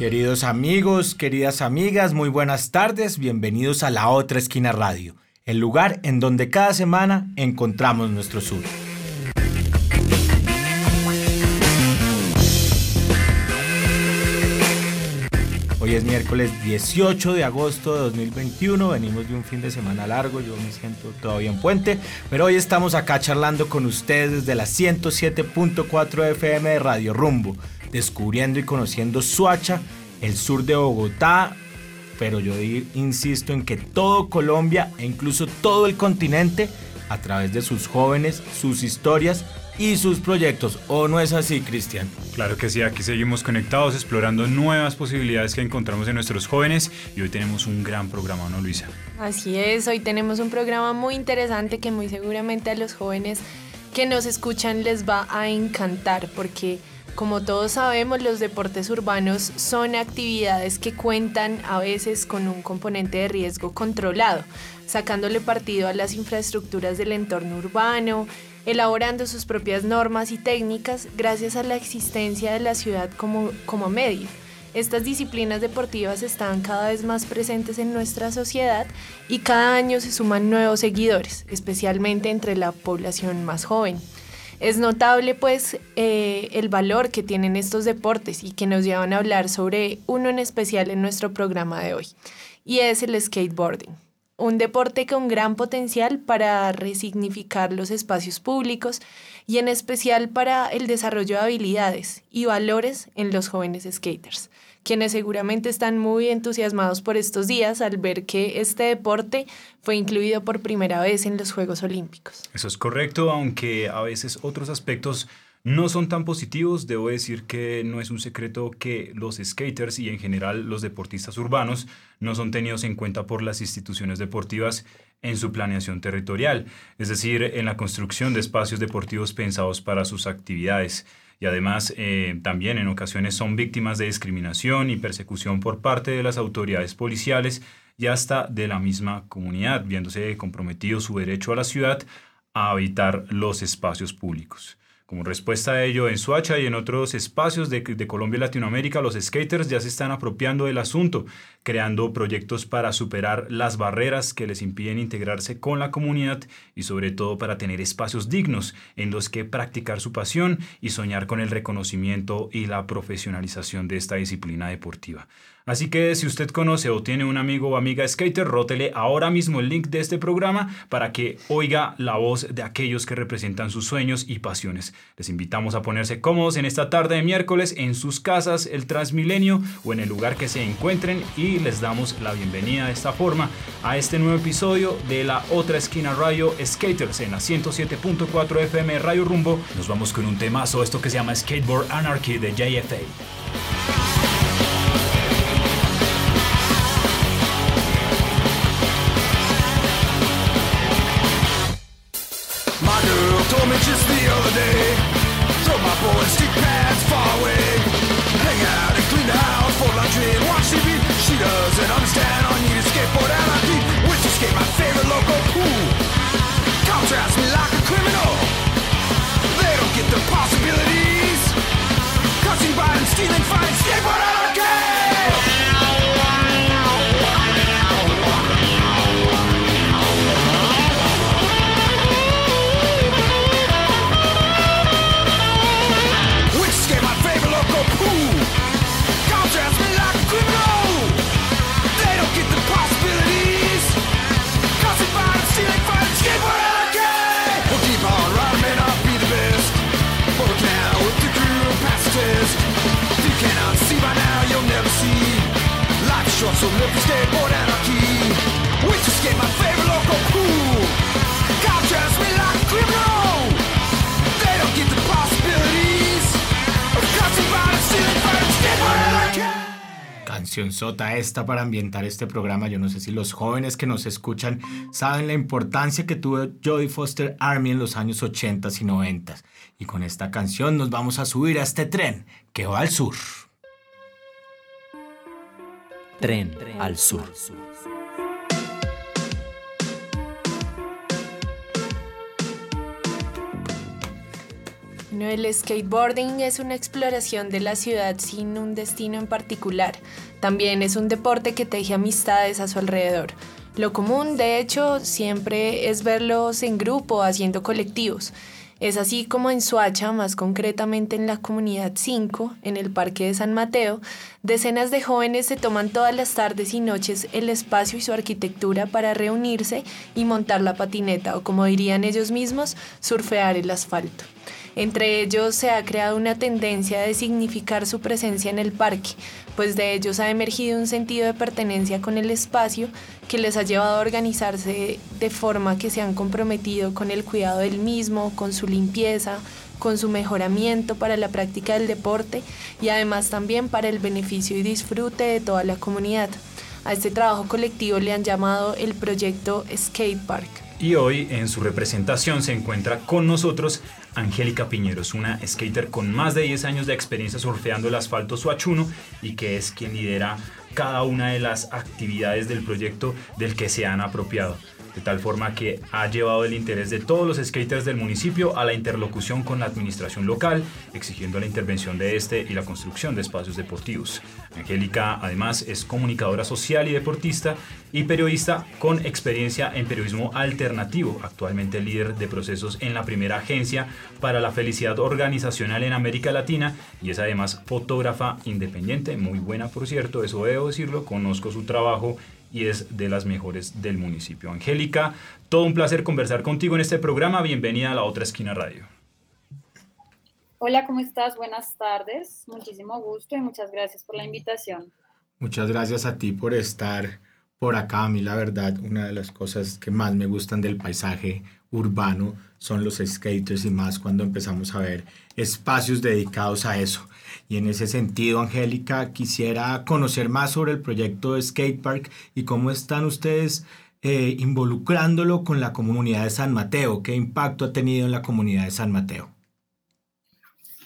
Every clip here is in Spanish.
Queridos amigos, queridas amigas, muy buenas tardes, bienvenidos a La Otra Esquina Radio, el lugar en donde cada semana encontramos nuestro sur. Hoy es miércoles 18 de agosto de 2021, venimos de un fin de semana largo, yo me siento todavía en puente, pero hoy estamos acá charlando con ustedes desde la 107.4 FM de Radio Rumbo descubriendo y conociendo Suacha, el sur de Bogotá, pero yo insisto en que todo Colombia e incluso todo el continente, a través de sus jóvenes, sus historias y sus proyectos. ¿O no es así, Cristian? Claro que sí, aquí seguimos conectados, explorando nuevas posibilidades que encontramos en nuestros jóvenes y hoy tenemos un gran programa, ¿no, Luisa? Así es, hoy tenemos un programa muy interesante que muy seguramente a los jóvenes que nos escuchan les va a encantar porque como todos sabemos, los deportes urbanos son actividades que cuentan a veces con un componente de riesgo controlado, sacándole partido a las infraestructuras del entorno urbano, elaborando sus propias normas y técnicas gracias a la existencia de la ciudad como, como medio. Estas disciplinas deportivas están cada vez más presentes en nuestra sociedad y cada año se suman nuevos seguidores, especialmente entre la población más joven. Es notable pues eh, el valor que tienen estos deportes y que nos llevan a hablar sobre uno en especial en nuestro programa de hoy, y es el skateboarding. Un deporte con gran potencial para resignificar los espacios públicos y en especial para el desarrollo de habilidades y valores en los jóvenes skaters quienes seguramente están muy entusiasmados por estos días al ver que este deporte fue incluido por primera vez en los Juegos Olímpicos. Eso es correcto, aunque a veces otros aspectos no son tan positivos. Debo decir que no es un secreto que los skaters y en general los deportistas urbanos no son tenidos en cuenta por las instituciones deportivas en su planeación territorial, es decir, en la construcción de espacios deportivos pensados para sus actividades y además eh, también en ocasiones son víctimas de discriminación y persecución por parte de las autoridades policiales y hasta de la misma comunidad, viéndose comprometido su derecho a la ciudad a habitar los espacios públicos. Como respuesta a ello, en Suacha y en otros espacios de, Colombia y Latinoamérica, los skaters ya se están apropiando del asunto, creando proyectos para superar las barreras que les impiden integrarse con la comunidad y sobre todo para tener espacios dignos en los que practicar su pasión y soñar con el reconocimiento y la profesionalización de esta disciplina deportiva. Así que si usted conoce o tiene un amigo o amiga skater, rótele ahora mismo el link de este programa para que oiga la voz de aquellos que representan sus sueños y pasiones. Les invitamos a ponerse cómodos en esta tarde de miércoles en sus casas, el Transmilenio o en el lugar que se encuentren y les damos la bienvenida de esta forma a este nuevo episodio de la otra esquina Radio Skaters en la 107.4 FM Radio Rumbo. Nos vamos con un temazo, esto que se llama Skateboard Anarchy de JFA. feeling fine. Canción sota esta para ambientar este programa. Yo no sé si los jóvenes que nos escuchan saben la importancia que tuvo Jodie Foster Army en los años 80 y 90. Y con esta canción nos vamos a subir a este tren que va al sur. Tren al sur. el skateboarding es una exploración de la ciudad sin un destino en particular. También es un deporte que teje amistades a su alrededor. Lo común, de hecho, siempre es verlos en grupo, haciendo colectivos. Es así como en Suacha, más concretamente en la comunidad 5, en el Parque de San Mateo, decenas de jóvenes se toman todas las tardes y noches el espacio y su arquitectura para reunirse y montar la patineta o como dirían ellos mismos, surfear el asfalto. Entre ellos se ha creado una tendencia de significar su presencia en el parque, pues de ellos ha emergido un sentido de pertenencia con el espacio que les ha llevado a organizarse de forma que se han comprometido con el cuidado del mismo, con su limpieza, con su mejoramiento para la práctica del deporte y además también para el beneficio y disfrute de toda la comunidad. A este trabajo colectivo le han llamado el proyecto Skate Park. Y hoy en su representación se encuentra con nosotros Angélica Piñeros, una skater con más de 10 años de experiencia surfeando el asfalto suachuno y que es quien lidera cada una de las actividades del proyecto del que se han apropiado de tal forma que ha llevado el interés de todos los skaters del municipio a la interlocución con la administración local, exigiendo la intervención de este y la construcción de espacios deportivos. Angélica además es comunicadora social y deportista y periodista con experiencia en periodismo alternativo, actualmente líder de procesos en la primera agencia para la felicidad organizacional en América Latina y es además fotógrafa independiente, muy buena por cierto, eso debo decirlo, conozco su trabajo y es de las mejores del municipio. Angélica, todo un placer conversar contigo en este programa. Bienvenida a la otra esquina radio. Hola, ¿cómo estás? Buenas tardes. Muchísimo gusto y muchas gracias por la invitación. Muchas gracias a ti por estar por acá. A mí la verdad, una de las cosas que más me gustan del paisaje urbano son los skaters y más cuando empezamos a ver espacios dedicados a eso. Y en ese sentido, Angélica, quisiera conocer más sobre el proyecto de Skatepark y cómo están ustedes eh, involucrándolo con la comunidad de San Mateo. ¿Qué impacto ha tenido en la comunidad de San Mateo?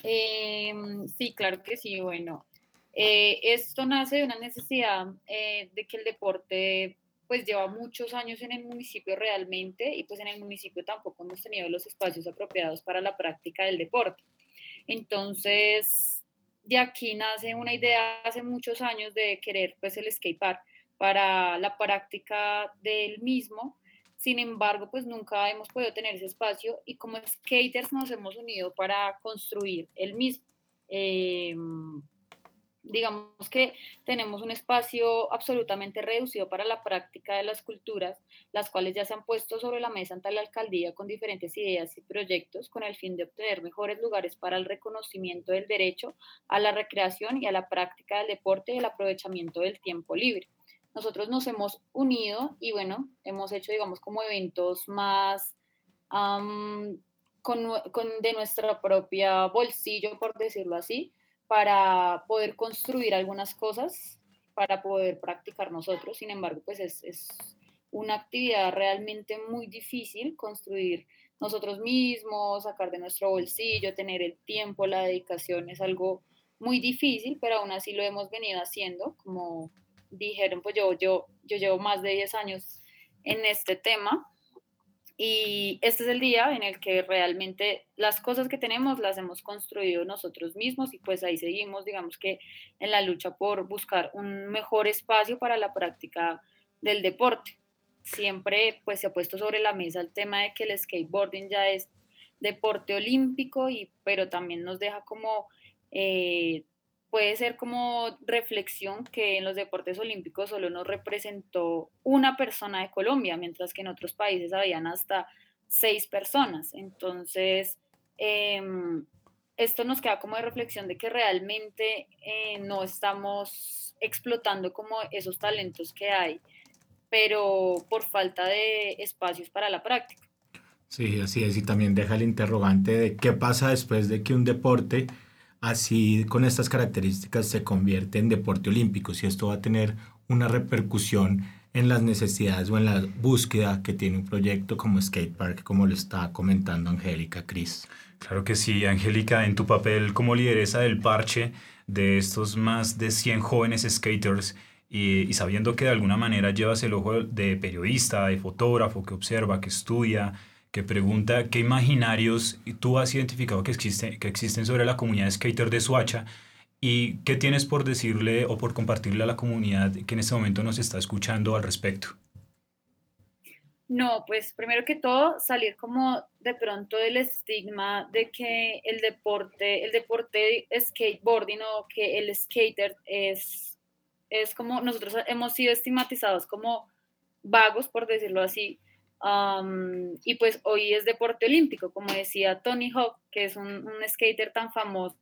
Em, sí, claro que sí. Bueno, eh, esto nace de una necesidad eh, de que el deporte pues lleva muchos años en el municipio realmente y pues en el municipio tampoco hemos tenido los espacios apropiados para la práctica del deporte. Entonces, de aquí nace una idea hace muchos años de querer pues el skatepark para la práctica del mismo. Sin embargo, pues nunca hemos podido tener ese espacio y como skaters nos hemos unido para construir el mismo. Em, digamos que tenemos un espacio absolutamente reducido para la práctica de las culturas, las cuales ya se han puesto sobre la mesa ante la alcaldía con diferentes ideas y proyectos con el fin de obtener mejores lugares para el reconocimiento del derecho a la recreación y a la práctica del deporte y el aprovechamiento del tiempo libre. Nosotros nos hemos unido y bueno, hemos hecho digamos como eventos más con, de nuestra propia bolsillo, por decirlo así, para poder construir algunas cosas, para poder practicar nosotros. Sin embargo, pues es, es una actividad realmente muy difícil construir nosotros mismos, sacar de nuestro bolsillo, tener el tiempo, la dedicación, es algo muy difícil, pero aún así lo hemos venido haciendo. Como dijeron, pues yo, yo, yo llevo más de 10 años en este tema y este es el día en el que realmente las cosas que tenemos las hemos construido nosotros mismos y pues ahí seguimos, digamos que en la lucha por buscar un mejor espacio para la práctica del deporte. Siempre pues se ha puesto sobre la mesa el tema de que el skateboarding ya es deporte olímpico, y, pero también nos deja como eh, puede ser como reflexión que en los deportes olímpicos solo nos representó una persona de Colombia, mientras que en otros países habían hasta seis personas. Entonces, em, esto nos queda como de reflexión de que realmente eh, no estamos explotando como esos talentos que hay, pero por falta de espacios para la práctica. Sí, así es, y también deja el interrogante de qué pasa después de que un deporte así con estas características se convierte en deporte olímpico, si esto va a tener una repercusión en las necesidades o en la búsqueda que tiene un proyecto como Skate Park, como lo está comentando Angélica Cris. Claro que sí, Angélica, en tu papel como lideresa del parche de estos más de 100 jóvenes skaters y, sabiendo que de alguna manera llevas el ojo de periodista, de fotógrafo, que observa, que estudia, que pregunta qué imaginarios tú has identificado que, existe, que existen sobre la comunidad de skater de Suacha y qué tienes por decirle o por compartirle a la comunidad que en este momento nos está escuchando al respecto. No, pues primero que todo, salir como de pronto del estigma de que el deporte, el deporte skateboarding o que el skater es, es como, nosotros hemos sido estigmatizados como vagos, por decirlo así, y pues hoy es deporte olímpico, como decía Tony Hawk, que es un, un skater tan famoso,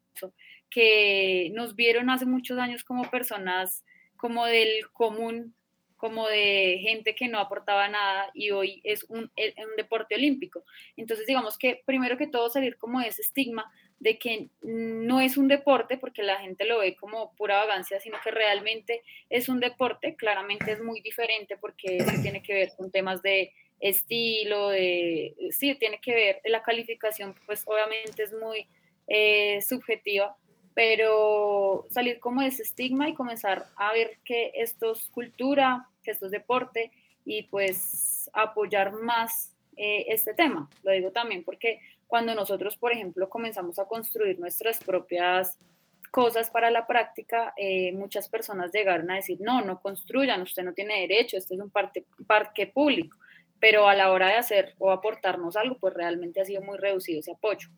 que nos vieron hace muchos años como personas como del común como de gente que no aportaba nada y hoy es un, eh, un, deporte olímpico. Entonces, digamos que primero que todo salir como de ese estigma de que no es un deporte porque la gente lo ve como pura vagancia, sino que realmente es un deporte, claramente es muy diferente porque tiene que ver con temas de estilo, sí, tiene que ver, la calificación pues obviamente es muy eh, subjetiva, pero salir como de ese estigma y comenzar a ver que esto es cultura, que esto es deporte y pues apoyar más eh, este tema. Lo digo también porque cuando nosotros, por ejemplo, comenzamos a construir nuestras propias cosas para la práctica, eh, muchas personas llegaron a decir, no, no construyan, usted no tiene derecho, este es un parque, parque público, pero a la hora de hacer o aportarnos algo, pues realmente ha sido muy reducido ese apoyo.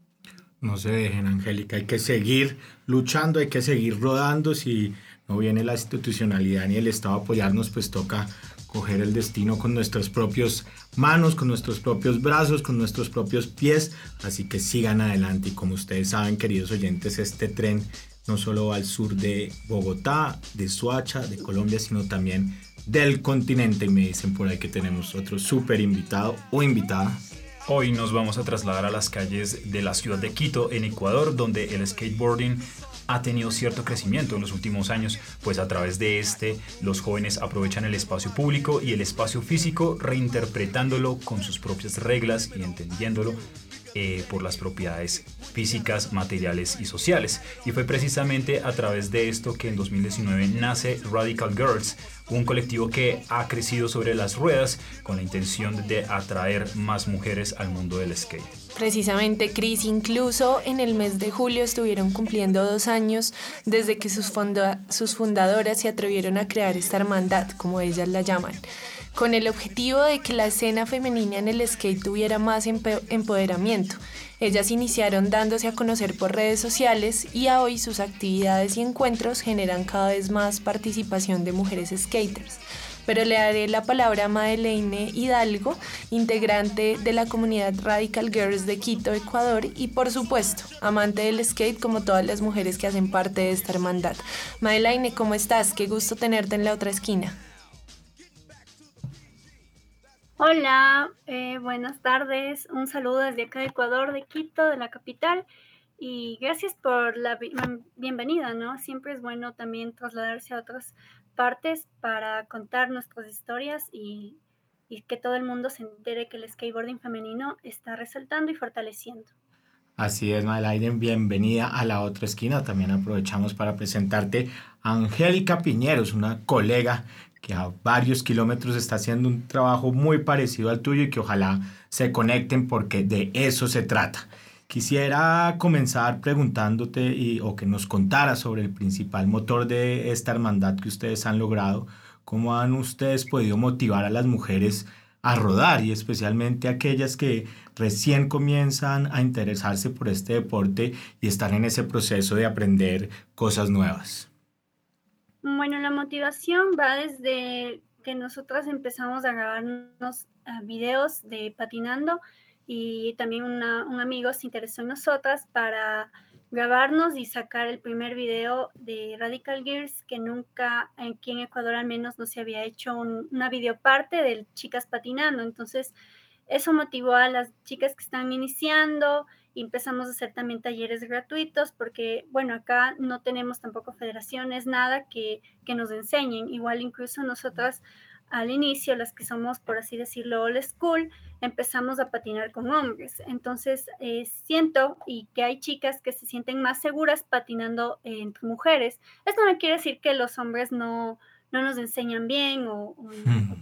No se dejen, Angélica, hay que seguir luchando, hay que seguir rodando. Si no viene la institucionalidad ni el Estado a apoyarnos, pues toca coger el destino con nuestras propias manos, con nuestros propios brazos, con nuestros propios pies. Así que sigan adelante. Y como ustedes saben, queridos oyentes, este tren no solo al sur de Bogotá, de Suacha, de Colombia, sino también del continente. Y me dicen por ahí que tenemos otro súper invitado o invitada Hoy nos vamos a trasladar a las calles de la ciudad de Quito, en Ecuador, donde el skateboarding ha tenido cierto crecimiento en los últimos años, pues a través de este los jóvenes aprovechan el espacio público y el espacio físico reinterpretándolo con sus propias reglas y entendiéndolo eh, por las propiedades físicas, materiales y sociales. Y fue precisamente a través de esto que en 2019 nace Radical Girls, un colectivo que ha crecido sobre las ruedas con la intención de atraer más mujeres al mundo del skate. Precisamente, Chris, incluso en el mes de julio estuvieron cumpliendo dos años desde que sus, sus fundadoras se atrevieron a crear esta hermandad, como ellas la llaman con el objetivo de que la escena femenina en el skate tuviera más empoderamiento. Ellas iniciaron dándose a conocer por redes sociales y a hoy sus actividades y encuentros generan cada vez más participación de mujeres skaters. Pero le daré la palabra a Madeleine Hidalgo, integrante de la comunidad Radical Girls de Quito, Ecuador, y por supuesto, amante del skate como todas las mujeres que hacen parte de esta hermandad. Madeleine, ¿cómo estás? Qué gusto tenerte en la otra esquina. Hola, eh, buenas tardes. Un saludo desde acá de Ecuador, de Quito, de la capital. Y gracias por la bienvenida, ¿no? Siempre es bueno también trasladarse a otras partes para contar nuestras historias y, y que todo el mundo se entere que el skateboarding femenino está resaltando y fortaleciendo. Así es, Madeleine, bienvenida a la otra esquina. También aprovechamos para presentarte a Angélica Piñeros, una colega que a varios kilómetros está haciendo un trabajo muy parecido al tuyo y que ojalá se conecten porque de eso se trata. Quisiera comenzar preguntándote y, o que nos contara sobre el principal motor de esta hermandad que ustedes han logrado. ¿Cómo han ustedes podido motivar a las mujeres a rodar y especialmente aquellas que recién comienzan a interesarse por este deporte y están en ese proceso de aprender cosas nuevas? Bueno, la motivación va desde que nosotras empezamos a grabarnos ah, videos de patinando y también un amigo se interesó en nosotras para grabarnos y sacar el primer video de Radical Gears que nunca aquí en Ecuador al menos no se había hecho una videoparte de chicas patinando. Entonces eso motivó a las chicas que están iniciando empezamos a hacer también talleres gratuitos porque, bueno, acá no tenemos tampoco federaciones, nada que, que nos enseñen. Igual incluso nosotras al inicio, las que somos, por así decirlo, old school, empezamos a patinar con hombres. Entonces, eh, siento y que hay chicas que se sienten más seguras patinando entre mujeres. Esto no quiere decir que los hombres no, no nos enseñan bien o, o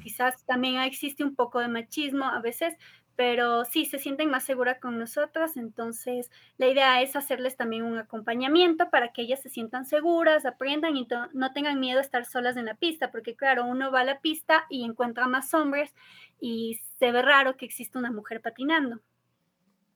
quizás también existe un poco de machismo a veces, pero sí, se sienten más seguras con nosotros, entonces la idea es hacerles también un acompañamiento para que ellas se sientan seguras, aprendan y no tengan miedo a estar solas en la pista, porque claro, uno va a la pista y encuentra más hombres y se ve raro que exista una mujer patinando.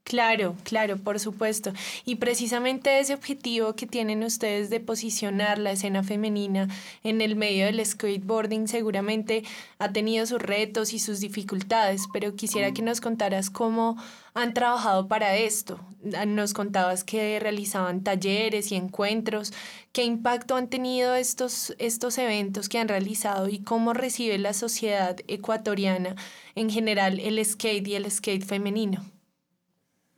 Claro, claro, por supuesto. Y precisamente ese objetivo que tienen ustedes de posicionar la escena femenina en el medio del skateboarding seguramente ha tenido sus retos y sus dificultades, pero quisiera que nos contaras cómo han trabajado para esto. Nos contabas que realizaban talleres y encuentros. ¿Qué impacto han tenido estos, estos eventos que han realizado y cómo recibe la sociedad ecuatoriana en general el skate y el skate femenino?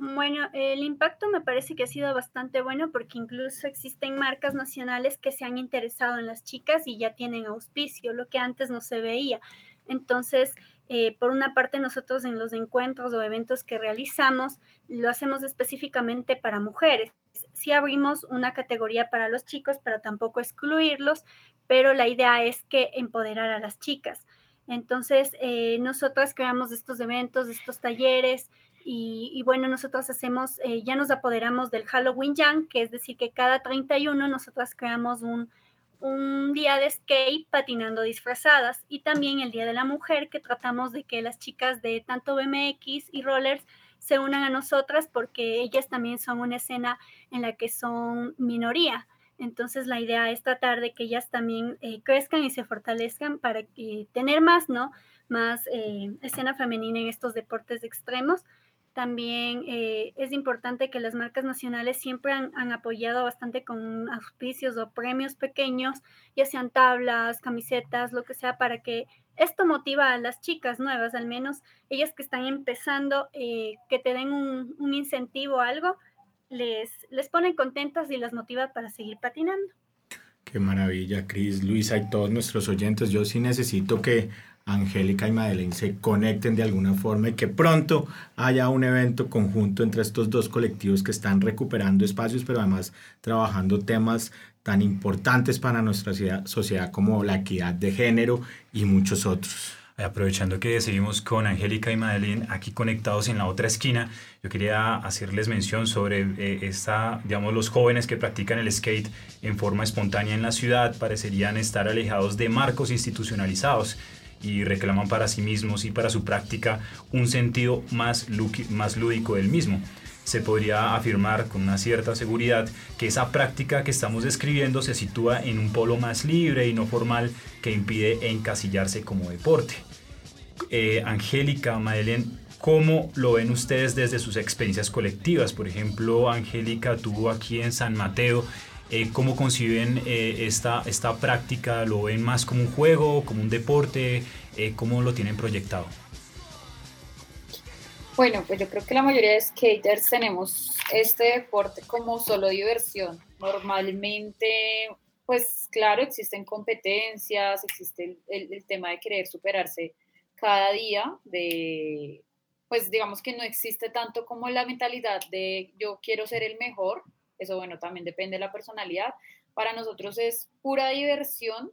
Bueno, el impacto me parece que ha sido bastante bueno porque incluso existen marcas nacionales que se han interesado en las chicas y ya tienen auspicio, lo que antes no se veía. Entonces, eh, por una parte, nosotros en los encuentros o eventos que realizamos, lo hacemos específicamente para mujeres. Sí abrimos una categoría para los chicos, para tampoco excluirlos, pero la idea es que empoderar a las chicas. Entonces, eh, nosotras creamos estos eventos, estos talleres, y, bueno, nosotros hacemos, eh, ya nos apoderamos del Halloween Jam, que es decir, que cada 31 nosotras creamos un, un día de skate patinando disfrazadas y también el Día de la Mujer, que tratamos de que las chicas de tanto BMX y rollers se unan a nosotras porque ellas también son una escena en la que son minoría. Entonces la idea es tratar de que ellas también eh, crezcan y se fortalezcan para que, tener más, ¿no? Más eh, escena femenina en estos deportes extremos. También eh, es importante que las marcas nacionales siempre han, apoyado bastante con auspicios o premios pequeños, ya sean tablas, camisetas, lo que sea, para que esto motiva a las chicas nuevas, al menos ellas que están empezando, eh, que te den un, incentivo, algo, les, les ponen contentas y las motiva para seguir patinando. Qué maravilla, Cris, Luisa y todos nuestros oyentes. Yo sí necesito que Angélica y Madeleine se conecten de alguna forma y que pronto haya un evento conjunto entre estos dos colectivos que están recuperando espacios, pero además trabajando temas tan importantes para nuestra sociedad como la equidad de género y muchos otros. Aprovechando que seguimos con Angélica y Madeleine aquí conectados en la otra esquina, yo quería hacerles mención sobre eh, esta, digamos, los jóvenes que practican el skate en forma espontánea en la ciudad parecerían estar alejados de marcos institucionalizados y reclaman para sí mismos y para su práctica un sentido más, lúdico del mismo. Se podría afirmar con una cierta seguridad que esa práctica que estamos describiendo se sitúa en un polo más libre y no formal que impide encasillarse como deporte. Eh, Angélica, Madeleine, ¿cómo lo ven ustedes desde sus experiencias colectivas? Por ejemplo, Angélica tuvo aquí en San Mateo eh, ¿Cómo conciben eh, esta, esta práctica? ¿Lo ven más como un juego, como un deporte? Eh, ¿Cómo lo tienen proyectado? Bueno, pues yo creo que la mayoría de skaters tenemos este deporte como solo diversión. Normalmente, pues claro, existen competencias, existe el, el tema de querer superarse cada día, de, pues digamos que no existe tanto como la mentalidad de yo quiero ser el mejor, eso, bueno, también depende de la personalidad. Para nosotros es pura diversión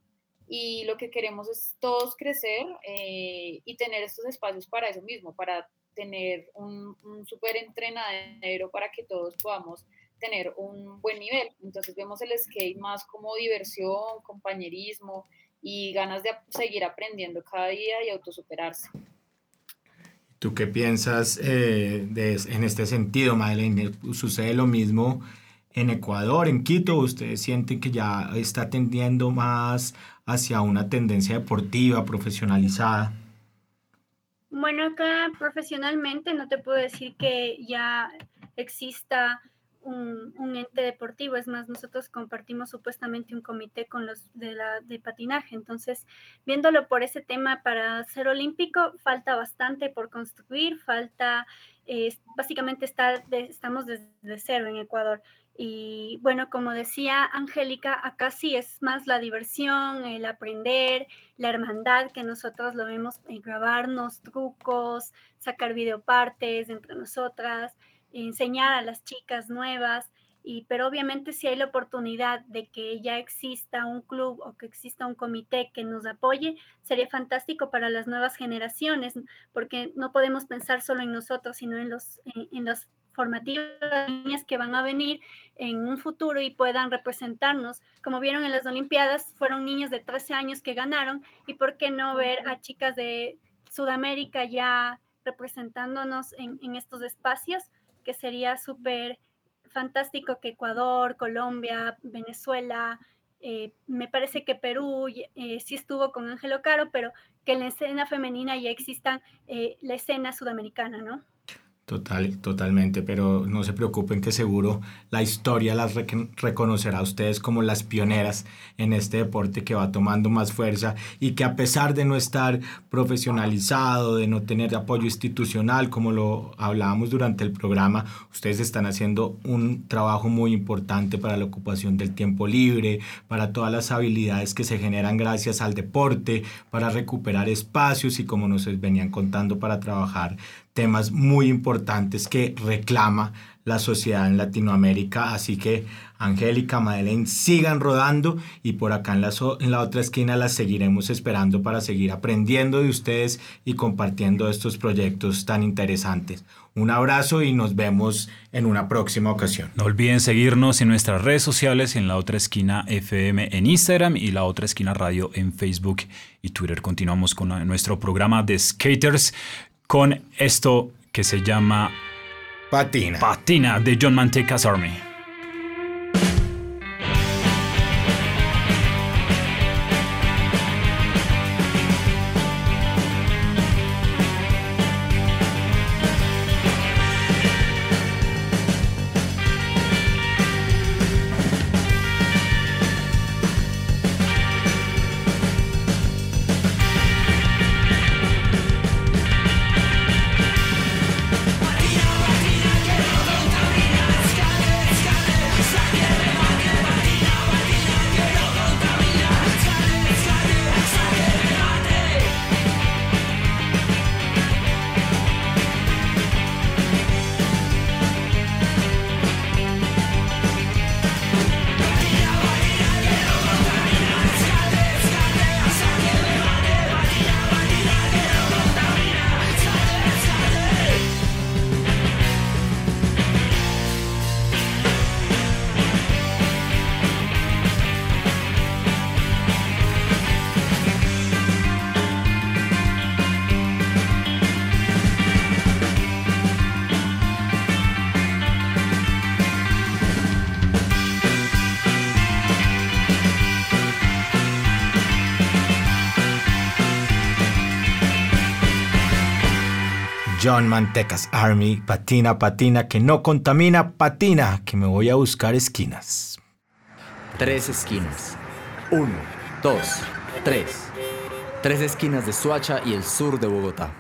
y lo que queremos es todos crecer eh, y tener estos espacios para eso mismo, para tener un, un súper entrenadero para que todos podamos tener un buen nivel. Entonces vemos el skate más como diversión, compañerismo y ganas de seguir aprendiendo cada día y autosuperarse. ¿Tú qué piensas eh, de, en este sentido, Madeleine? ¿Sucede lo mismo en Ecuador, en Quito, ustedes sienten que ya está tendiendo más hacia una tendencia deportiva, profesionalizada? Bueno, acá profesionalmente no te puedo decir que ya exista un, ente deportivo. Es más, nosotros compartimos supuestamente un comité con los de, la, de patinaje. Entonces, viéndolo por ese tema para ser olímpico, falta bastante por construir, falta, eh, básicamente está estamos desde cero en Ecuador. Y bueno, como decía Angélica, acá sí es más la diversión, el aprender, la hermandad que nosotros lo vemos grabarnos trucos, sacar videopartes entre nosotras, enseñar a las chicas nuevas. Y, pero obviamente si hay la oportunidad de que ya exista un club o que exista un comité que nos apoye, sería fantástico para las nuevas generaciones, porque no podemos pensar solo en nosotros, sino en los, en, en los formativas niñas que van a venir en un futuro y puedan representarnos. Como vieron en las Olimpiadas, fueron niños de 13 años que ganaron y por qué no ver a chicas de Sudamérica ya representándonos en, estos espacios, que sería súper fantástico que Ecuador, Colombia, Venezuela, eh, me parece que Perú eh, sí estuvo con Ángelo Caro, pero que en la escena femenina ya exista eh, la escena sudamericana, ¿no? Total, totalmente, pero no se preocupen que seguro la historia las reconocerá a ustedes como las pioneras en este deporte que va tomando más fuerza y que a pesar de no estar profesionalizado, de no tener apoyo institucional, como lo hablábamos durante el programa, ustedes están haciendo un trabajo muy importante para la ocupación del tiempo libre, para todas las habilidades que se generan gracias al deporte, para recuperar espacios y como nos venían contando, para trabajar temas muy importantes que reclama la sociedad en Latinoamérica. Así que Angélica, Madeleine, sigan rodando y por acá en la, en la otra esquina las seguiremos esperando para seguir aprendiendo de ustedes y compartiendo estos proyectos tan interesantes. Un abrazo y nos vemos en una próxima ocasión. No olviden seguirnos en nuestras redes sociales, en la otra esquina FM en Instagram y la otra esquina radio en Facebook y Twitter. Continuamos con nuestro programa de skaters con esto que se llama Patina. Patina de John Mantecas Army. John Mantecas Army, patina, patina, que no contamina, patina, que me voy a buscar esquinas. Tres esquinas. Uno, dos, tres. Tres esquinas de Suacha y el sur de Bogotá.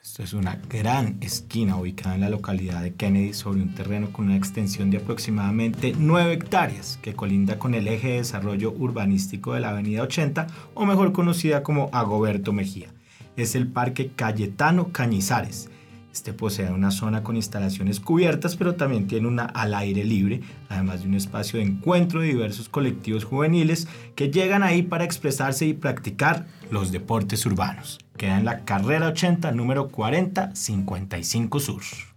Esto es una gran esquina ubicada en la localidad de Kennedy sobre un terreno con una extensión de aproximadamente 9 hectáreas que colinda con el eje de desarrollo urbanístico de la Avenida 80 o mejor conocida como Agoberto Mejía es el Parque Cayetano Cañizares. Este posee una zona con instalaciones cubiertas, pero también tiene una al aire libre, además de un espacio de encuentro de diversos colectivos juveniles que llegan ahí para expresarse y practicar los deportes urbanos. Queda en la carrera 80, número 4055 Sur.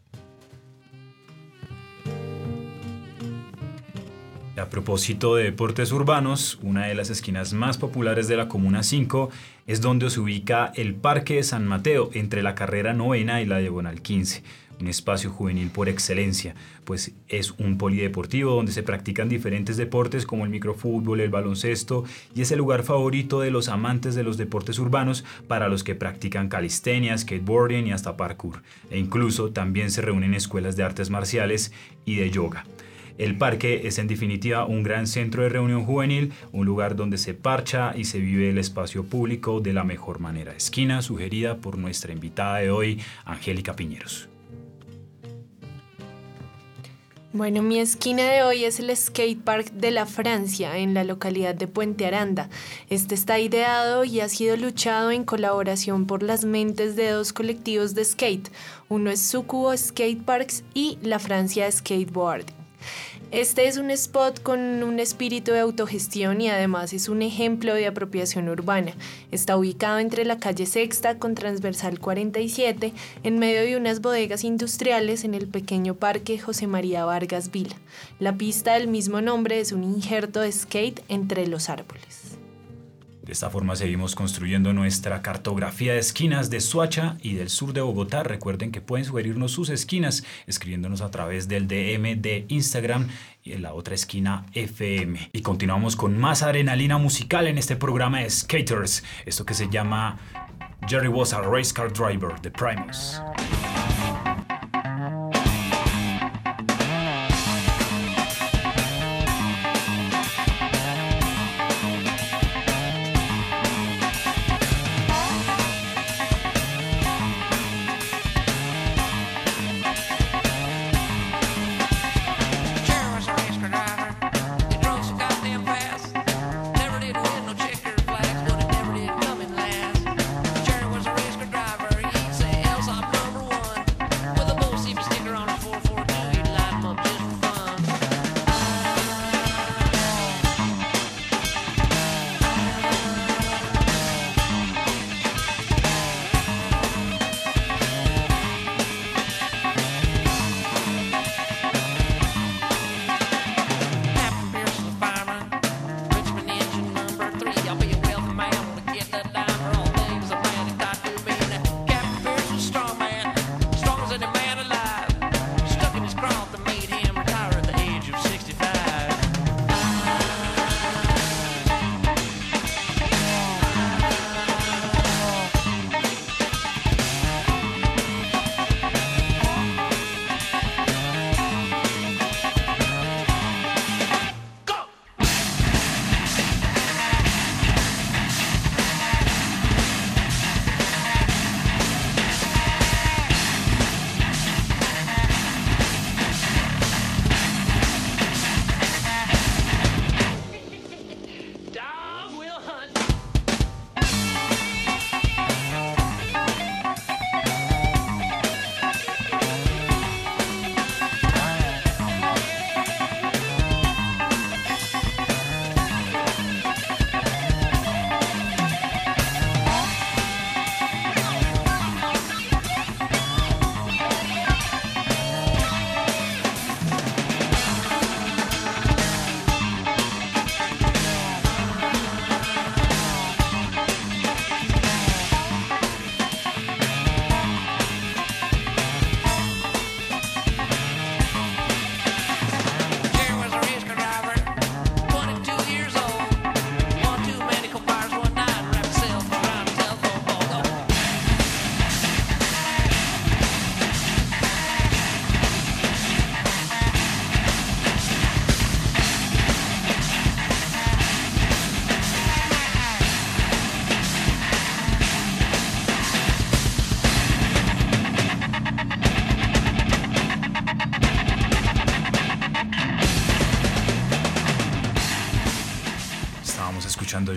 A propósito de deportes urbanos, una de las esquinas más populares de la Comuna 5 es donde se ubica el Parque de San Mateo, entre la carrera novena y la diagonal 15 un espacio juvenil por excelencia, pues es un polideportivo donde se practican diferentes deportes como el microfútbol, el baloncesto y es el lugar favorito de los amantes de los deportes urbanos para los que practican calistenia, skateboarding y hasta parkour. E incluso también se reúnen escuelas de artes marciales y de yoga. El parque es en definitiva un gran centro de reunión juvenil, un lugar donde se parcha y se vive el espacio público de la mejor manera. Esquina sugerida por nuestra invitada de hoy, Angélica Piñeros. Bueno, mi esquina de hoy es el Skate Park de la Francia, en la localidad de Puente Aranda. Este está ideado y ha sido luchado en colaboración por las mentes de dos colectivos de skate. Uno es Sucubo Skate Parks y la Francia Skateboard. Este es un spot con un espíritu de autogestión y además es un ejemplo de apropiación urbana. Está ubicado entre la calle Sexta con transversal 47, en medio de unas bodegas industriales en el pequeño parque José María Vargas Vila. La pista del mismo nombre es un injerto de skate entre los árboles. De esta forma seguimos construyendo nuestra cartografía de esquinas de Suacha y del sur de Bogotá. Recuerden que pueden sugerirnos sus esquinas escribiéndonos a través del DM de Instagram y en la otra esquina FM. Y continuamos con más adrenalina musical en este programa de Skaters. Esto que se llama Jerry was a race car driver de Primus.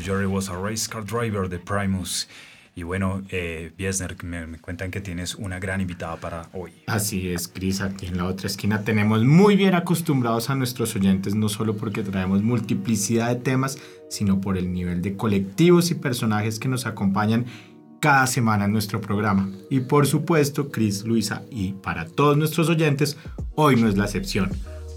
Jerry was a race car driver de Primus. Y bueno, eh, Biesner, me, cuentan que tienes una gran invitada para hoy. Así es, Cris, aquí en la otra esquina tenemos muy bien acostumbrados a nuestros oyentes, no solo porque traemos multiplicidad de temas, sino por el nivel de colectivos y personajes que nos acompañan cada semana en nuestro programa. Y por supuesto, Cris, Luisa y para todos nuestros oyentes, hoy no es la excepción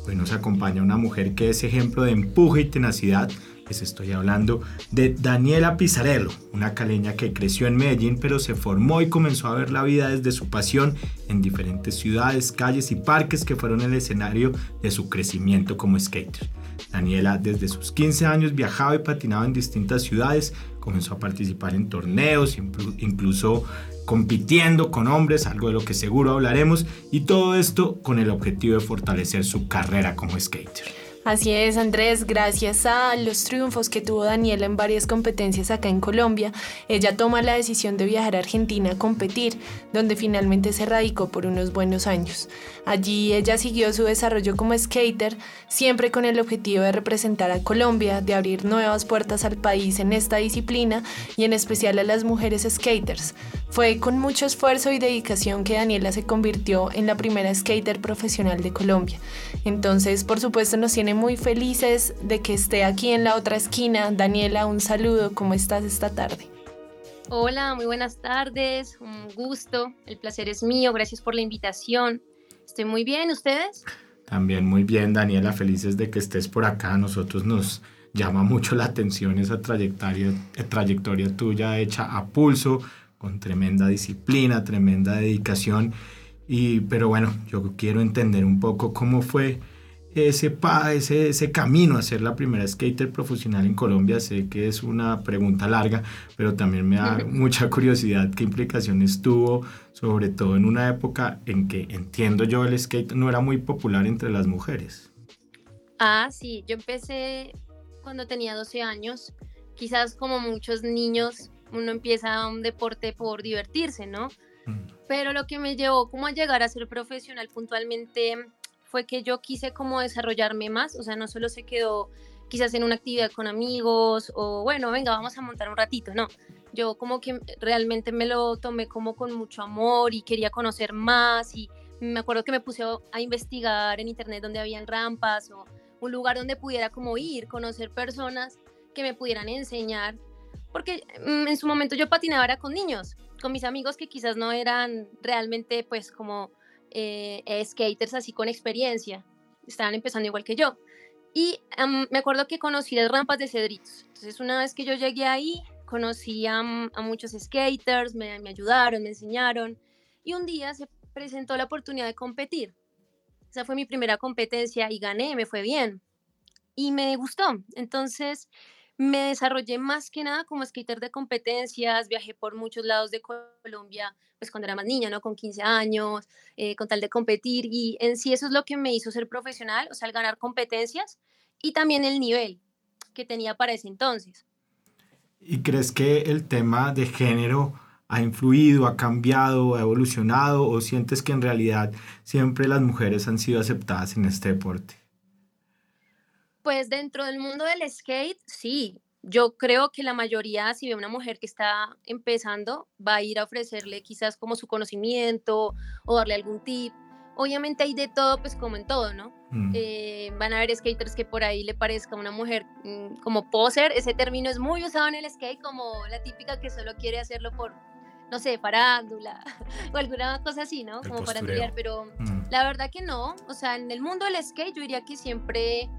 Hoy nos acompaña una mujer que es ejemplo de empuje y tenacidad. Les estoy hablando de Daniela Pizarello, una caleña que creció en Medellín pero se formó y comenzó a ver la vida desde su pasión en diferentes ciudades, calles y parques que fueron el escenario de su crecimiento como skater. Daniela desde sus 15 años viajaba y patinaba en distintas ciudades, comenzó a participar en torneos, incluso compitiendo con hombres, algo de lo que seguro hablaremos, y todo esto con el objetivo de fortalecer su carrera como skater. Así es, Andrés, gracias a los triunfos que tuvo Daniela en varias competencias acá en Colombia, ella toma la decisión de viajar a Argentina a competir, donde finalmente se radicó por unos buenos años. Allí ella siguió su desarrollo como skater, siempre con el objetivo de representar a Colombia, de abrir nuevas puertas al país en esta disciplina y en especial a las mujeres skaters. Fue con mucho esfuerzo y dedicación que Daniela se convirtió en la primera skater profesional de Colombia. Entonces, por supuesto, nos tiene muy felices de que esté aquí en la otra esquina. Daniela, un saludo. ¿Cómo estás esta tarde? Hola, muy buenas tardes. Un gusto. El placer es mío. Gracias por la invitación. Estoy muy bien. ¿Ustedes? También muy bien, Daniela. Felices de que estés por acá. nosotros nos llama mucho la atención esa trayectoria, trayectoria tuya hecha a pulso con tremenda disciplina, tremenda dedicación. Y, pero bueno, yo quiero entender un poco cómo fue ese, pa, ese, ese camino a ser la primera skater profesional en Colombia. Sé que es una pregunta larga, pero también me da mucha curiosidad qué implicaciones tuvo, sobre todo en una época en que entiendo yo el skate no era muy popular entre las mujeres. Ah, sí, yo empecé cuando tenía 12 años, quizás como muchos niños uno empieza un deporte por divertirse, ¿no? Mm. Pero lo que me llevó como a llegar a ser profesional puntualmente fue que yo quise como desarrollarme más, o sea, no solo se quedó quizás en una actividad con amigos o bueno, venga, vamos a montar un ratito, no. Yo como que realmente me lo tomé como con mucho amor y quería conocer más y me acuerdo que me puse a investigar en internet donde habían rampas o un lugar donde pudiera como ir, conocer personas que me pudieran enseñar porque mm, en su momento yo patinaba era con niños, con mis amigos que quizás no eran realmente pues como eh, skaters así con experiencia, estaban empezando igual que yo. Y me acuerdo que conocí las rampas de Cedritos. Entonces una vez que yo llegué ahí, conocí a, muchos skaters, me, me ayudaron, me enseñaron. Y un día se presentó la oportunidad de competir. Esa fue mi primera competencia y gané, me fue bien. Y me gustó. Entonces me desarrollé más que nada como skater de competencias, viajé por muchos lados de Colombia, pues cuando era más niña, ¿no? Con 15 años, eh, con tal de competir y en sí eso es lo que me hizo ser profesional, o sea, el ganar competencias y también el nivel que tenía para ese entonces. ¿Y crees que el tema de género ha influido, ha cambiado, ha evolucionado o sientes que en realidad siempre las mujeres han sido aceptadas en este deporte? Pues dentro del mundo del skate, sí. Yo creo que la mayoría, si ve una mujer que está empezando, va a ir a ofrecerle quizás como su conocimiento o darle algún tip. Obviamente hay de todo, pues como en todo, ¿no? Mm. Eh, van a haber skaters que por ahí le parezca una mujer mm, como poser. Ese término es muy usado en el skate como la típica que solo quiere hacerlo por, no sé, farándula o alguna cosa así, ¿no? como para estudiar, pero mm. la verdad que no. O sea, en el mundo del skate yo diría que siempre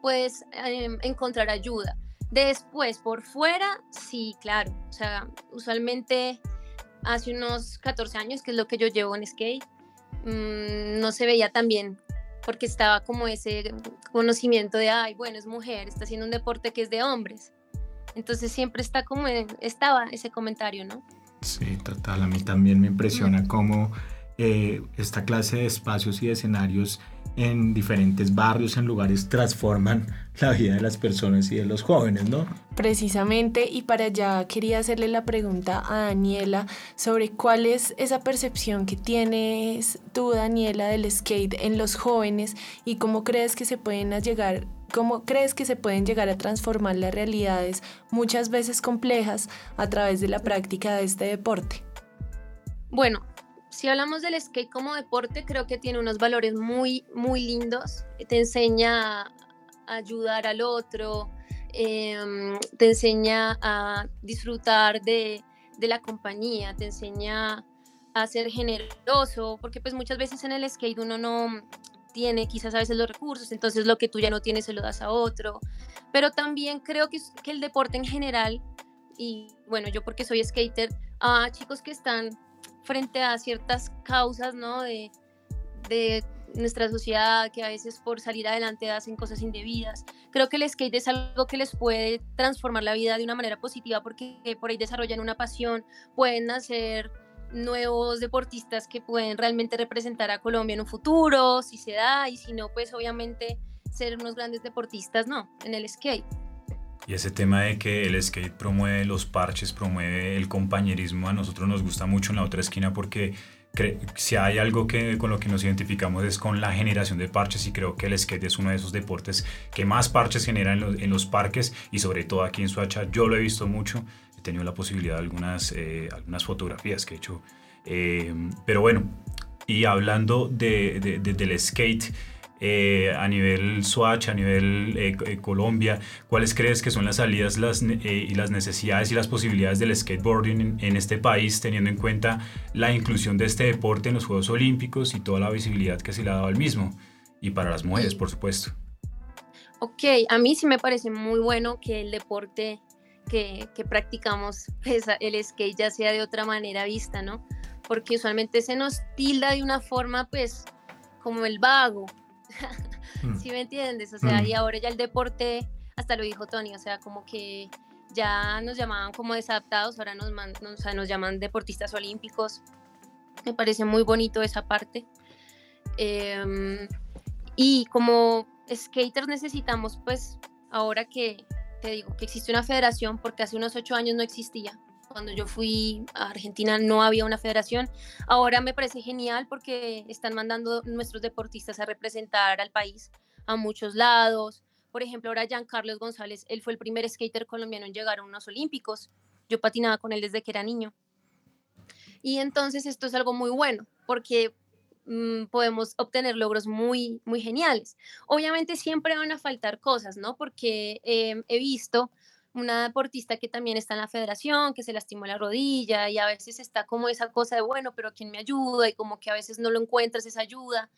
puedes em, encontrar ayuda. Después, por fuera, sí, claro. O sea, usualmente hace unos 14 años, que es lo que yo llevo en skate, mm, no se veía tan bien porque estaba como ese conocimiento de, ay, bueno, es mujer, está haciendo un deporte que es de hombres. Entonces siempre está como, estaba ese comentario, ¿no? Sí, total. A mí también me impresiona cómo eh, esta clase de espacios y de escenarios en diferentes barrios, en lugares, transforman la vida de las personas y de los jóvenes, ¿no? Precisamente, y para allá quería hacerle la pregunta a Daniela sobre cuál es esa percepción que tienes tú, Daniela, del skate en los jóvenes y cómo crees que se pueden llegar ¿Cómo crees que se pueden llegar a transformar las realidades muchas veces complejas a través de la práctica de este deporte? Bueno, si hablamos del skate como deporte, creo que tiene unos valores muy, muy lindos. Te enseña a ayudar al otro, em, te enseña a disfrutar de, de, la compañía, te enseña a ser generoso, porque pues muchas veces en el skate uno no, tiene quizás a veces los recursos, entonces lo que tú ya no tienes se lo das a otro. Pero también creo que, que el deporte en general, y bueno, yo porque soy skater, a chicos que están frente a ciertas causas, ¿no? De, de nuestra sociedad, que a veces por salir adelante hacen cosas indebidas. Creo que el skate es algo que les puede transformar la vida de una manera positiva porque por ahí desarrollan una pasión, pueden hacer nuevos deportistas que pueden realmente representar a Colombia en un futuro, si se da, y si no, pues obviamente ser unos grandes deportistas, no, en el skate. Y ese tema de que el skate promueve los parches, promueve el compañerismo, a nosotros nos gusta mucho en la otra esquina porque si hay algo que, con lo que nos identificamos es con la generación de parches y creo que el skate es uno de esos deportes que más parches genera en los, en los parques y sobre todo aquí en Suacha yo lo he visto mucho he tenido la posibilidad de algunas, eh, algunas fotografías que he hecho. Eh, pero bueno, y hablando de, del skate, eh, a nivel Swatch, a nivel Colombia, ¿cuáles crees que son las salidas y las necesidades y las posibilidades del skateboarding en, este país, teniendo en cuenta la inclusión de este deporte en los Juegos Olímpicos y toda la visibilidad que se le ha dado al mismo? Y para las mujeres, por supuesto. Ok, a mí sí me parece muy bueno que el deporte que, practicamos pues, el skate ya sea de otra manera vista, ¿no? Porque usualmente se nos tilda de una forma, pues, como el vago. Mm. ¿Sí me entiendes? O sea, y mm. ahora ya el deporte, hasta lo dijo Tony, o sea, como que ya nos llamaban como desadaptados, ahora nos, o sea, nos llaman deportistas olímpicos. Me parece muy bonito esa parte. Em, y como skaters necesitamos, pues, ahora que, te digo que existe una federación porque hace unos ocho años no existía. Cuando yo fui a Argentina no había una federación. Ahora me parece genial porque están mandando nuestros deportistas a representar al país a muchos lados. Por ejemplo, ahora Jean Carlos González, él fue el primer skater colombiano en llegar a unos Olímpicos. Yo patinaba con él desde que era niño. Y entonces esto es algo muy bueno porque Mm, podemos obtener logros muy, muy geniales. Obviamente siempre van a faltar cosas, ¿no? Porque em, he visto una deportista que también está en la federación, que se lastimó la rodilla y a veces está como esa cosa de, bueno, pero ¿quién me ayuda? Y como que a veces no lo encuentras esa ayuda.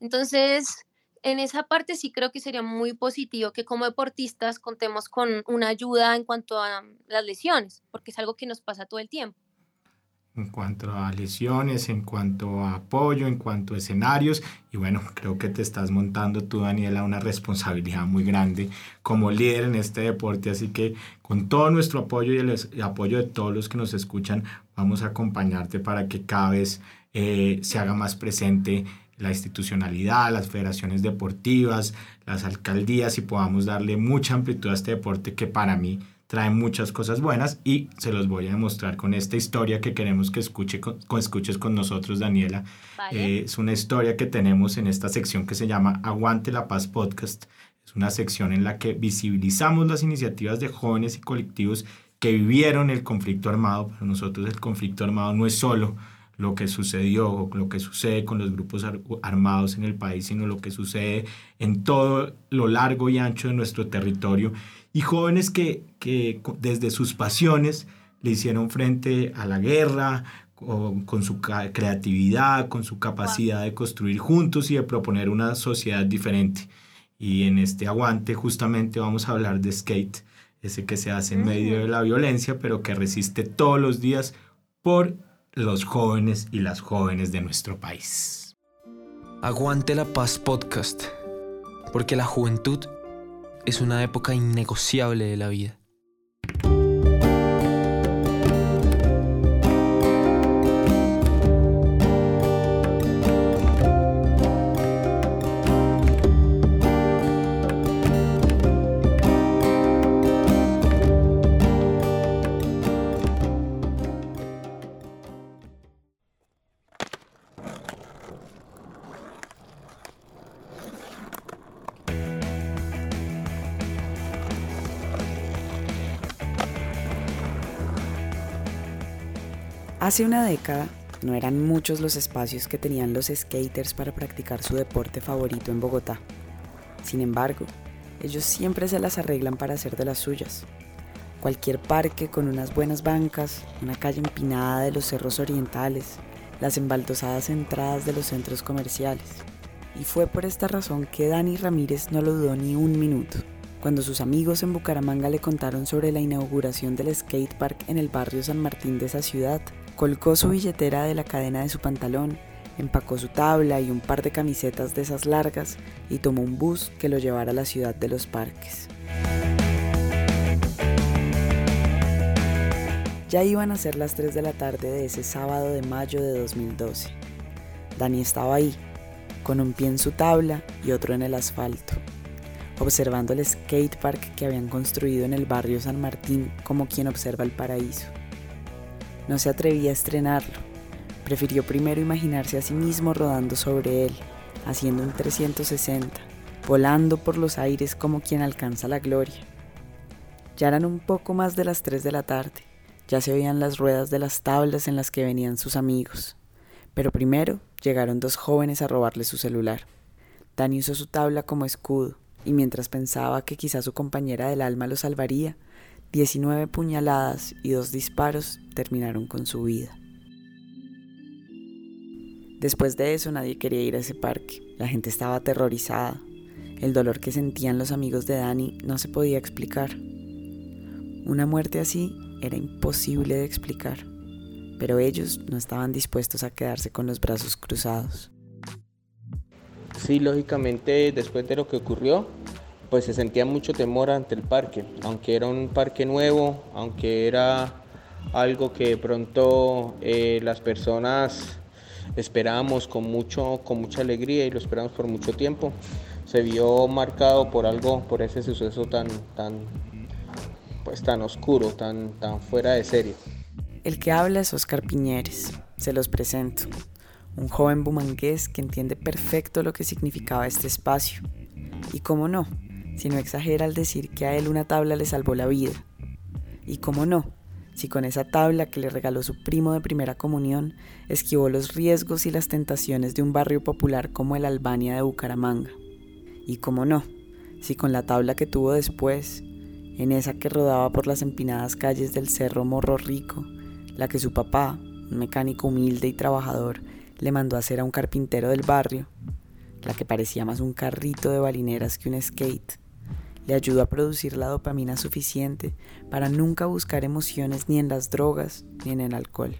Entonces, en esa parte sí creo que sería muy positivo que como deportistas contemos con una ayuda en cuanto a las lesiones, porque es algo que nos pasa todo el tiempo en cuanto a lesiones, en cuanto a apoyo, en cuanto a escenarios. Y bueno, creo que te estás montando tú, Daniela, una responsabilidad muy grande como líder en este deporte. Así que con todo nuestro apoyo y el, apoyo de todos los que nos escuchan, vamos a acompañarte para que cada vez eh, se haga más presente la institucionalidad, las federaciones deportivas, las alcaldías y podamos darle mucha amplitud a este deporte que para mí trae muchas cosas buenas y se los voy a demostrar con esta historia que queremos que escuche con, escuches con nosotros, Daniela. Eh, es una historia que tenemos en esta sección que se llama Aguante la Paz Podcast. Es una sección en la que visibilizamos las iniciativas de jóvenes y colectivos que vivieron el conflicto armado. Para nosotros el conflicto armado no es solo lo que sucedió o lo que sucede con los grupos armados en el país, sino lo que sucede en todo lo largo y ancho de nuestro territorio y jóvenes que, que desde sus pasiones le hicieron frente a la guerra, con, con su creatividad, con su capacidad de construir juntos y de proponer una sociedad diferente. Y en este aguante justamente vamos a hablar de skate, ese que se hace en medio de la violencia, pero que resiste todos los días por los jóvenes y las jóvenes de nuestro país. Aguante la paz podcast, porque la juventud es una época innegociable de la vida. Hace una década no eran muchos los espacios que tenían los skaters para practicar su deporte favorito en Bogotá. Sin embargo, ellos siempre se las arreglan para hacer de las suyas. Cualquier parque con unas buenas bancas, una calle empinada de los cerros orientales, las embaldosadas entradas de los centros comerciales. Y fue por esta razón que Dani Ramírez no lo dudó ni un minuto. Cuando sus amigos en Bucaramanga le contaron sobre la inauguración del skatepark en el barrio San Martín de esa ciudad, colgó su billetera de la cadena de su pantalón, empacó su tabla y un par de camisetas de esas largas y tomó un bus que lo llevara a la ciudad de los parques. Ya iban a ser las 3 de la tarde de ese sábado de mayo de 2012. Dani estaba ahí, con un pie en su tabla y otro en el asfalto, observando el skatepark que habían construido en el barrio San Martín como quien observa el paraíso. No se atrevía a estrenarlo, prefirió primero imaginarse a sí mismo rodando sobre él, haciendo un 360, volando por los aires como quien alcanza la gloria. Ya eran un poco más de las 3 de la tarde ya se oían las ruedas de las tablas en las que venían sus amigos. Pero primero llegaron dos jóvenes a robarle su celular. Dani usó su tabla como escudo, y mientras pensaba que quizá su compañera del alma lo salvaría, 19 puñaladas y dos disparos terminaron con su vida. Después de eso nadie quería ir a ese parque. La gente estaba aterrorizada. El dolor que sentían los amigos de Dani no se podía explicar. Una muerte así era imposible de explicar, pero ellos no estaban dispuestos a quedarse con los brazos cruzados. Sí, lógicamente después de lo que ocurrió, pues se sentía mucho temor ante el parque, aunque era un parque nuevo, aunque era algo que de pronto eh, las personas esperábamos con, mucho, con mucha alegría y lo esperamos por mucho tiempo, se vio marcado por algo, por ese suceso tan, tan, pues tan oscuro, tan, tan fuera de serie. El que habla es Oscar Piñeres, se los presento, un joven bumangués que entiende perfecto lo que significaba este espacio. Y cómo no, si no exagera al decir que a él una tabla le salvó la vida. Y cómo no, si con esa tabla que le regaló su primo de primera comunión esquivó los riesgos y las tentaciones de un barrio popular como el Albania de Bucaramanga. Y cómo no, si con la tabla que tuvo después en esa que rodaba por las empinadas calles del Cerro Morro Rico, la que su papá, un mecánico humilde y trabajador, le mandó a hacer a un carpintero del barrio, la que parecía más un carrito de balineras que un skate, le ayudó a producir la dopamina suficiente para nunca buscar emociones ni en las drogas ni en el alcohol.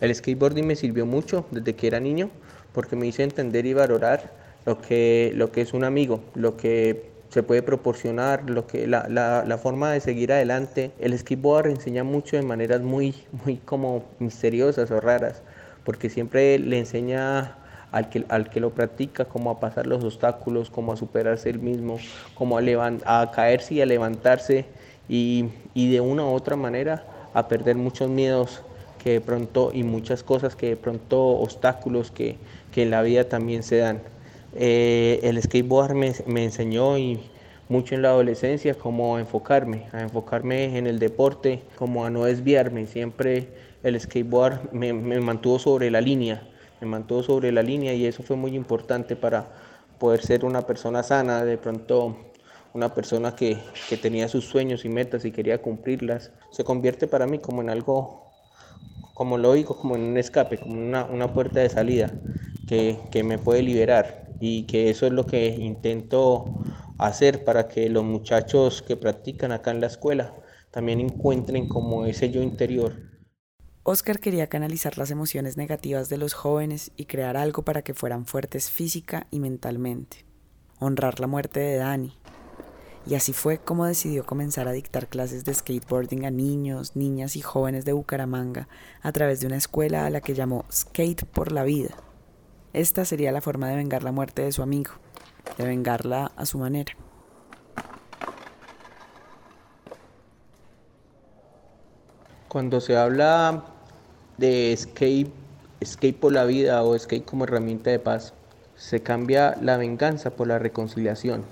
El skateboarding me sirvió mucho desde que era niño porque me hizo entender y valorar lo que, lo que es un amigo, lo que se puede proporcionar, lo que, la, la, forma de seguir adelante. El skateboard enseña mucho de maneras muy, muy como misteriosas o raras, porque siempre le enseña al que, al que lo practica cómo a pasar los obstáculos, cómo a superarse el mismo, cómo a, a caerse y a levantarse y, y de una u otra manera a perder muchos miedos que de pronto y muchas cosas que de pronto obstáculos que, que en la vida también se dan. Eh, el skateboard me, me, enseñó y mucho en la adolescencia cómo enfocarme, a enfocarme en el deporte, como a no desviarme. Siempre el skateboard me, me, mantuvo sobre la línea, me mantuvo sobre la línea y eso fue muy importante para poder ser una persona sana, de pronto una persona que, que tenía sus sueños y metas y quería cumplirlas. Se convierte para mí como en algo, como lo digo, como en un escape, como una, una puerta de salida que, que me puede liberar y que eso es lo que intento hacer para que los muchachos que practican acá en la escuela también encuentren como ese yo interior. Oscar quería canalizar las emociones negativas de los jóvenes y crear algo para que fueran fuertes física y mentalmente. Honrar la muerte de Dani. Y así fue como decidió comenzar a dictar clases de skateboarding a niños, niñas y jóvenes de Bucaramanga a través de una escuela a la que llamó Skate por la Vida esta sería la forma de vengar la muerte de su amigo, de vengarla a su manera. Cuando se habla de escape, escape por la vida o escape como herramienta de paz, se cambia la venganza por la reconciliación.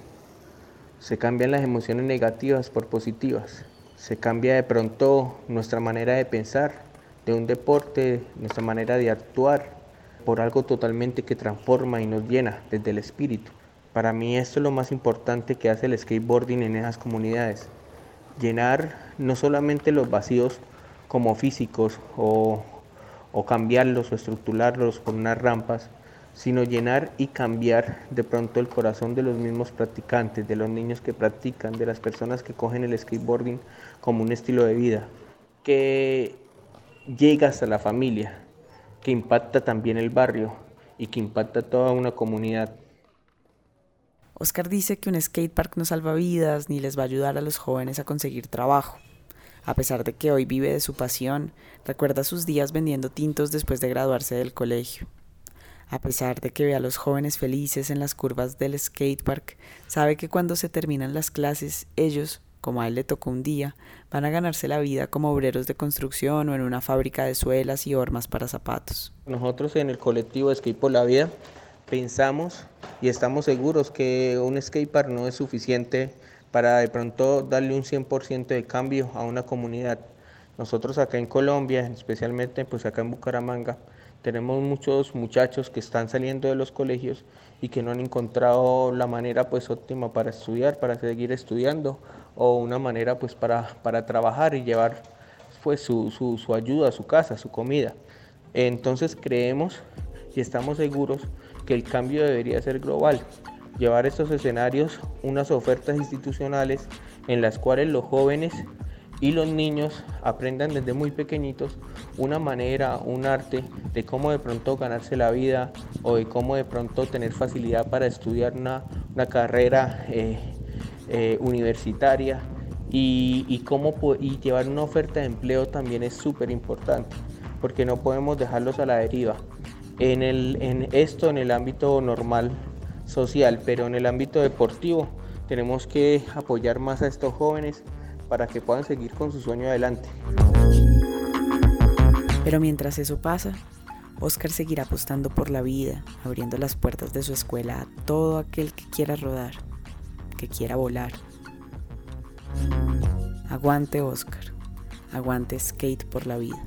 Se cambian las emociones negativas por positivas. Se cambia de pronto nuestra manera de pensar de un deporte, nuestra manera de actuar por algo totalmente que transforma y nos llena desde el espíritu. Para mí esto es lo más importante que hace el skateboarding en esas comunidades. Llenar no solamente los vacíos como físicos o, cambiarlos o estructurarlos con unas rampas, sino llenar y cambiar de pronto el corazón de los mismos practicantes, de los niños que practican, de las personas que cogen el skateboarding como un estilo de vida, que llega hasta la familia, que impacta también el barrio y que impacta toda una comunidad. Oscar dice que un skatepark no salva vidas ni les va a ayudar a los jóvenes a conseguir trabajo. A pesar de que hoy vive de su pasión, recuerda sus días vendiendo tintos después de graduarse del colegio. A pesar de que ve a los jóvenes felices en las curvas del skatepark, sabe que cuando se terminan las clases, ellos, como a él le tocó un día, van a ganarse la vida como obreros de construcción o en una fábrica de suelas y hormas para zapatos. Nosotros en el colectivo Skate por la Vida pensamos y estamos seguros que un skatepark no es suficiente para de pronto darle un 100% de cambio a una comunidad. Nosotros acá en Colombia, especialmente pues acá en Bucaramanga, tenemos muchos muchachos que están saliendo de los colegios y que no han encontrado la manera pues óptima para estudiar, para seguir estudiando o una manera pues para, para trabajar y llevar pues su, su, su ayuda su casa, su comida. Entonces creemos y estamos seguros que el cambio debería ser global, llevar estos escenarios unas ofertas institucionales en las cuales los jóvenes y los niños aprendan desde muy pequeñitos una manera, un arte de cómo de pronto ganarse la vida o de cómo de pronto tener facilidad para estudiar una, carrera eh, eh, universitaria y, y, cómo, y llevar una oferta de empleo también es súper importante porque no podemos dejarlos a la deriva. En, el, en esto en el ámbito normal social, pero en el ámbito deportivo tenemos que apoyar más a estos jóvenes para que puedan seguir con su sueño adelante. Pero mientras eso pasa, Oscar seguirá apostando por la vida, abriendo las puertas de su escuela a todo aquel que quiera rodar, que quiera volar. Aguante Oscar, aguante skate por la vida.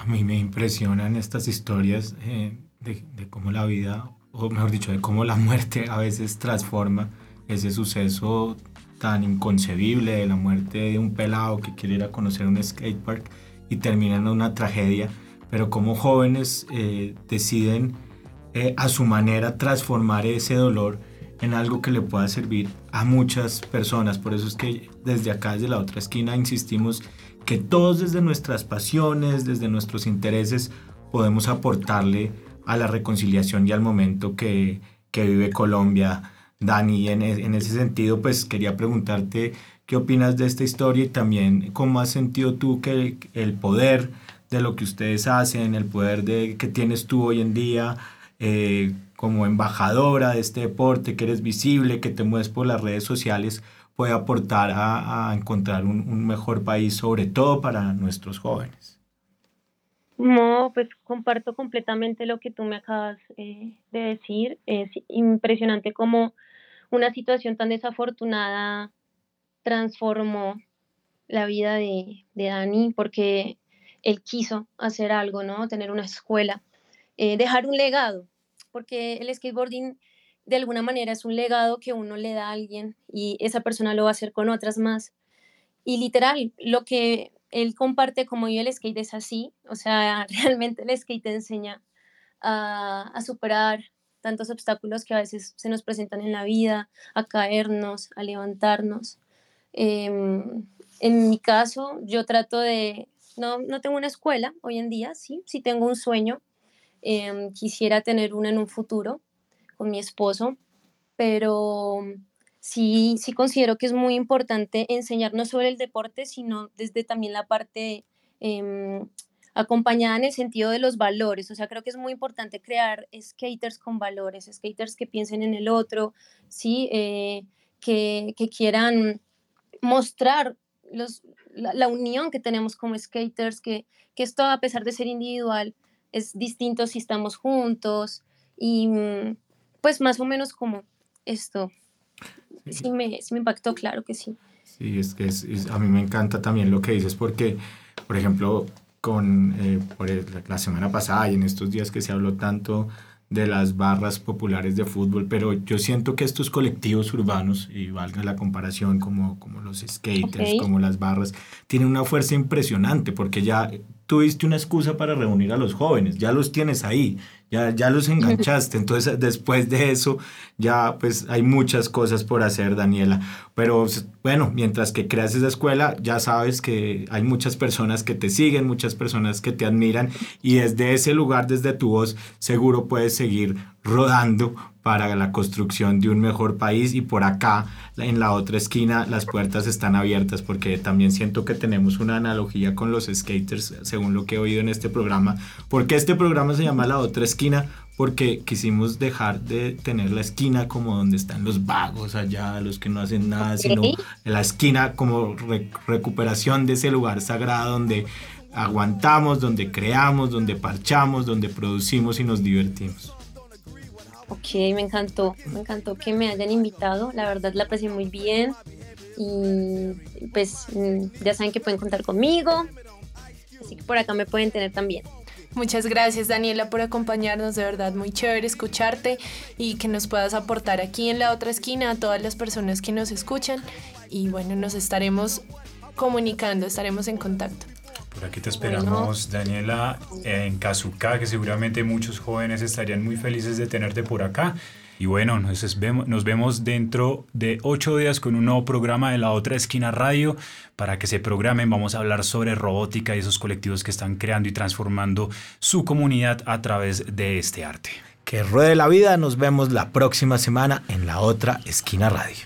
A mí me impresionan estas historias eh, de, cómo la vida, o mejor dicho, de cómo la muerte a veces transforma ese suceso tan inconcebible de la muerte de un pelado que quiere ir a conocer un skatepark y termina en una tragedia, pero como jóvenes eh, deciden eh, a su manera transformar ese dolor en algo que le pueda servir a muchas personas. Por eso es que desde acá, desde la otra esquina, insistimos que todos desde nuestras pasiones, desde nuestros intereses, podemos aportarle a la reconciliación y al momento que, vive Colombia. Dani, en, e, en, ese sentido, pues quería preguntarte qué opinas de esta historia y también cómo has sentido tú que el, poder de lo que ustedes hacen, el poder de, que tienes tú hoy en día eh, como embajadora de este deporte, que eres visible, que te mueves por las redes sociales, puede aportar a, encontrar un, mejor país, sobre todo para nuestros jóvenes. No, pues comparto completamente lo que tú me acabas eh, de decir. Es impresionante cómo una situación tan desafortunada transformó la vida de, de Dani porque él quiso hacer algo, ¿no? Tener una escuela, eh, dejar un legado, porque el skateboarding de alguna manera es un legado que uno le da a alguien y esa persona lo va a hacer con otras más. Y literal, lo que él comparte como yo el skate es así, o sea, realmente el skate te enseña a, superar tantos obstáculos que a veces se nos presentan en la vida, a caernos, a levantarnos. Em, en mi caso, yo trato de, no, no tengo una escuela hoy en día, sí, sí tengo un sueño, em, quisiera tener una en un futuro, con mi esposo, pero sí, sí considero que es muy importante enseñar no solo el deporte, sino desde también la parte em, acompañada en el sentido de los valores. O sea, creo que es muy importante crear skaters con valores, skaters que piensen en el otro, ¿sí? Eh, que, que, quieran mostrar los, la, unión que tenemos como skaters, que, que esto a pesar de ser individual es distinto si estamos juntos y mm, pues más o menos como esto. Sí, me, sí me, impactó, claro que sí. Sí, es que es, a mí me encanta también lo que dices porque, por ejemplo, con eh, por la semana pasada y en estos días que se habló tanto de las barras populares de fútbol, pero yo siento que estos colectivos urbanos, y valga la comparación como, como los skaters, como las barras, tienen una fuerza impresionante porque ya tuviste una excusa para reunir a los jóvenes, ya los tienes ahí, ya, ya los enganchaste. Entonces, después de eso, ya pues hay muchas cosas por hacer, Daniela. Pero bueno, mientras que creas esa escuela, ya sabes que hay muchas personas que te siguen, muchas personas que te admiran y desde ese lugar, desde tu voz, seguro puedes seguir rodando para la construcción de un mejor país y por acá en la otra esquina las puertas están abiertas porque también siento que tenemos una analogía con los skaters según lo que he oído en este programa porque este programa se llama la otra esquina porque quisimos dejar de tener la esquina como donde están los vagos allá, los que no hacen nada, sino la esquina como recuperación de ese lugar sagrado donde aguantamos, donde creamos, donde parchamos, donde producimos y nos divertimos. Ok, me encantó, me encantó que me hayan invitado, la verdad la aprecié muy bien y pues mm, ya saben que pueden contar conmigo, así que por acá me pueden tener también. Muchas gracias Daniela por acompañarnos, de verdad muy chévere escucharte y que nos puedas aportar aquí en la otra esquina a todas las personas que nos escuchan y bueno, nos estaremos comunicando, estaremos en contacto. Por aquí te esperamos, Daniela, en Kazuka, que seguramente muchos jóvenes estarían muy felices de tenerte por acá. Y bueno, nos vemos, nos vemos dentro de ocho días con un nuevo programa de La Otra Esquina Radio. Para que se programen, vamos a hablar sobre robótica y esos colectivos que están creando y transformando su comunidad a través de este arte. Que ruede la vida, nos vemos la próxima semana en La Otra Esquina Radio.